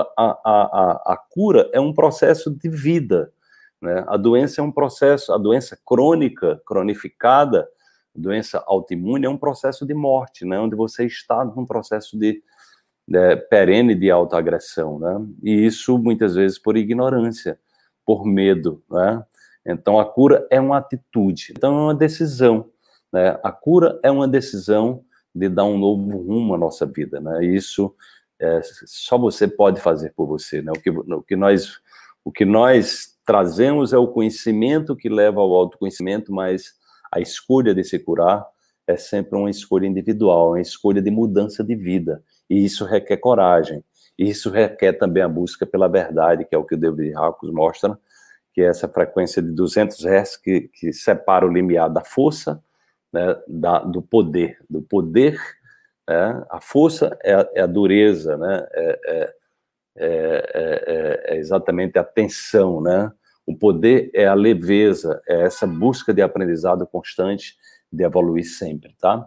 a, a, a cura é um processo de vida, né? A doença é um processo, a doença crônica, cronificada, doença autoimune é um processo de morte, né? Onde você está num processo de, de perene de autoagressão, né? E isso muitas vezes por ignorância, por medo, né? Então a cura é uma atitude, então é uma decisão, né? A cura é uma decisão de dar um novo rumo à nossa vida, né? Isso é, só você pode fazer por você, né? O que, o que nós o que nós trazemos é o conhecimento que leva ao autoconhecimento, mas a escolha de se curar é sempre uma escolha individual, uma escolha de mudança de vida. E isso requer coragem. E isso requer também a busca pela verdade, que é o que o David Hawkins mostra, que é essa frequência de 200 Hz que, que separa o limiar da força, né, da, do poder. Do poder, né, a força é a, é a dureza, né, é, é é, é, é, é, exatamente a tensão, né? O poder é a leveza, é essa busca de aprendizado constante, de evoluir sempre, tá?